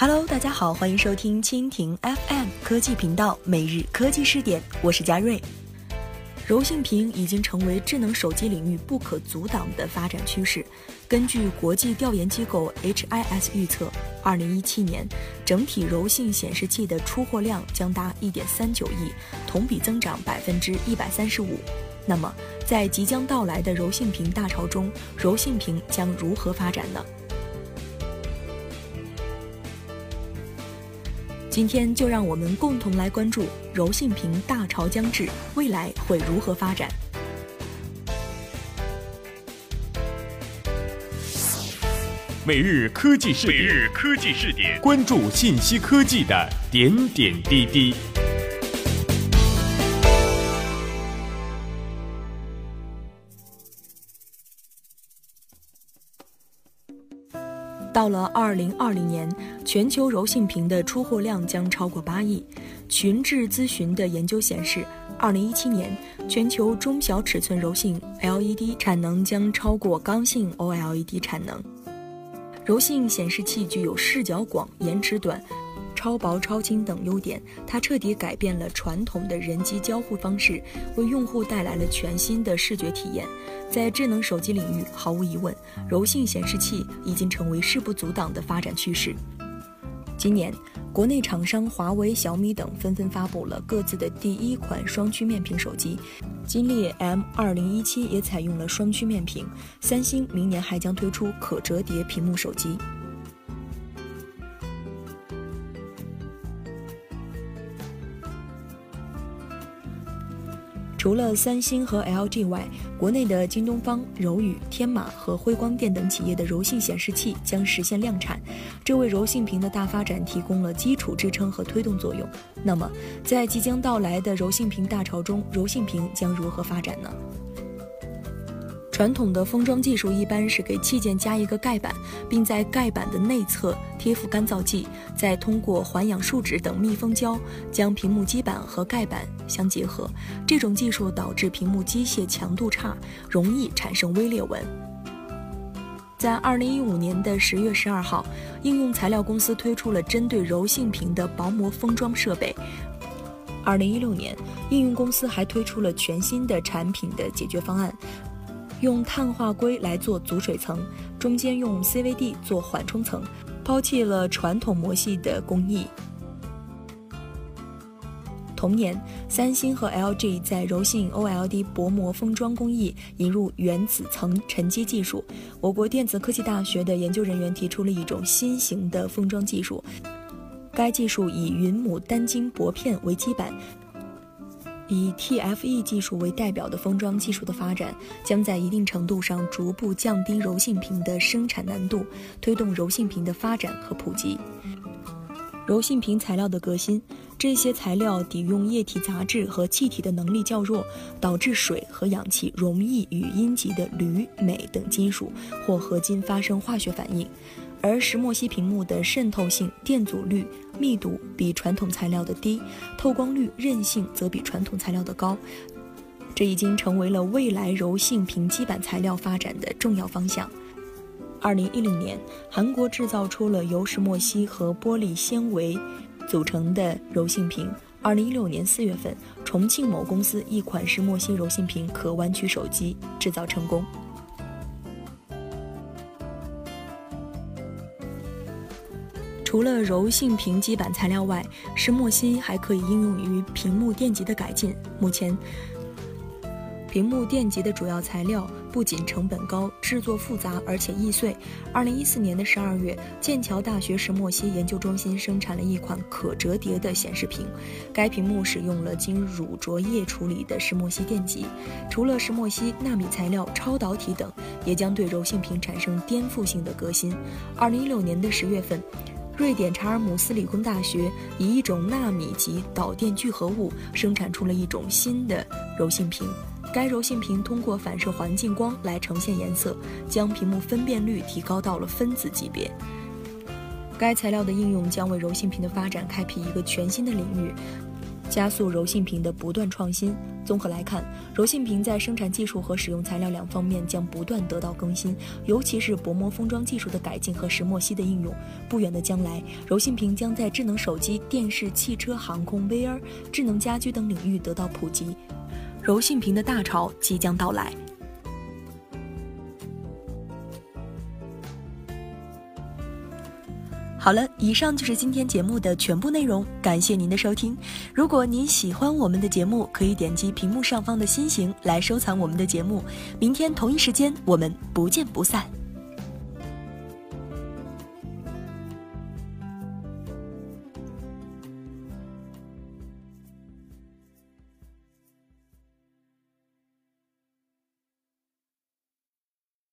Hello，大家好，欢迎收听蜻蜓 FM 科技频道每日科技视点，我是佳瑞。柔性屏已经成为智能手机领域不可阻挡的发展趋势。根据国际调研机构 HIS 预测，二零一七年整体柔性显示器的出货量将达一点三九亿，同比增长百分之一百三十五。那么，在即将到来的柔性屏大潮中，柔性屏将如何发展呢？今天就让我们共同来关注柔性屏大潮将至，未来会如何发展？每日科技视点，每日科技视点，关注信息科技的点点滴滴。到了二零二零年，全球柔性屏的出货量将超过八亿。群智咨询的研究显示，二零一七年全球中小尺寸柔性 LED 产能将超过刚性 OLED 产能。柔性显示器具有视角广、延迟短。超薄、超轻等优点，它彻底改变了传统的人机交互方式，为用户带来了全新的视觉体验。在智能手机领域，毫无疑问，柔性显示器已经成为势不阻挡的发展趋势。今年，国内厂商华为、小米等纷纷发布了各自的第一款双曲面屏手机，金立 M 二零一七也采用了双曲面屏，三星明年还将推出可折叠屏幕手机。除了三星和 LG 外，国内的京东方、柔宇、天马和辉光电等企业的柔性显示器将实现量产，这为柔性屏的大发展提供了基础支撑和推动作用。那么，在即将到来的柔性屏大潮中，柔性屏将如何发展呢？传统的封装技术一般是给器件加一个盖板，并在盖板的内侧贴附干燥剂，再通过环氧树脂等密封胶将屏幕基板和盖板相结合。这种技术导致屏幕机械强度差，容易产生微裂纹。在二零一五年的十月十二号，应用材料公司推出了针对柔性屏的薄膜封装设备。二零一六年，应用公司还推出了全新的产品的解决方案。用碳化硅来做阻水层，中间用 CVD 做缓冲层，抛弃了传统膜系的工艺。同年，三星和 LG 在柔性 OLED 薄膜封装工艺引入原子层沉积技术。我国电子科技大学的研究人员提出了一种新型的封装技术，该技术以云母单晶薄片为基板。以 TFE 技术为代表的封装技术的发展，将在一定程度上逐步降低柔性屏的生产难度，推动柔性屏的发展和普及。柔性屏材料的革新，这些材料抵用液体杂质和气体的能力较弱，导致水和氧气容易与阴极的铝、镁等金属或合金发生化学反应。而石墨烯屏幕的渗透性、电阻率、密度比传统材料的低，透光率、韧性则比传统材料的高，这已经成为了未来柔性屏基板材料发展的重要方向。二零一零年，韩国制造出了由石墨烯和玻璃纤维组成的柔性屏。二零一六年四月份，重庆某公司一款石墨烯柔性屏可弯曲手机制造成功。除了柔性屏基板材料外，石墨烯还可以应用于屏幕电极的改进。目前，屏幕电极的主要材料不仅成本高、制作复杂，而且易碎。二零一四年的十二月，剑桥大学石墨烯研究中心生产了一款可折叠的显示屏，该屏幕使用了经乳浊液处理的石墨烯电极。除了石墨烯、纳米材料、超导体等，也将对柔性屏产生颠覆性的革新。二零一六年的十月份。瑞典查尔姆斯理工大学以一种纳米级导电聚合物生产出了一种新的柔性屏。该柔性屏通过反射环境光来呈现颜色，将屏幕分辨率提高到了分子级别。该材料的应用将为柔性屏的发展开辟一个全新的领域，加速柔性屏的不断创新。综合来看，柔性屏在生产技术和使用材料两方面将不断得到更新，尤其是薄膜封装技术的改进和石墨烯的应用。不远的将来，柔性屏将在智能手机、电视、汽车、航空、VR、智能家居等领域得到普及，柔性屏的大潮即将到来。好了，以上就是今天节目的全部内容，感谢您的收听。如果您喜欢我们的节目，可以点击屏幕上方的心形来收藏我们的节目。明天同一时间，我们不见不散。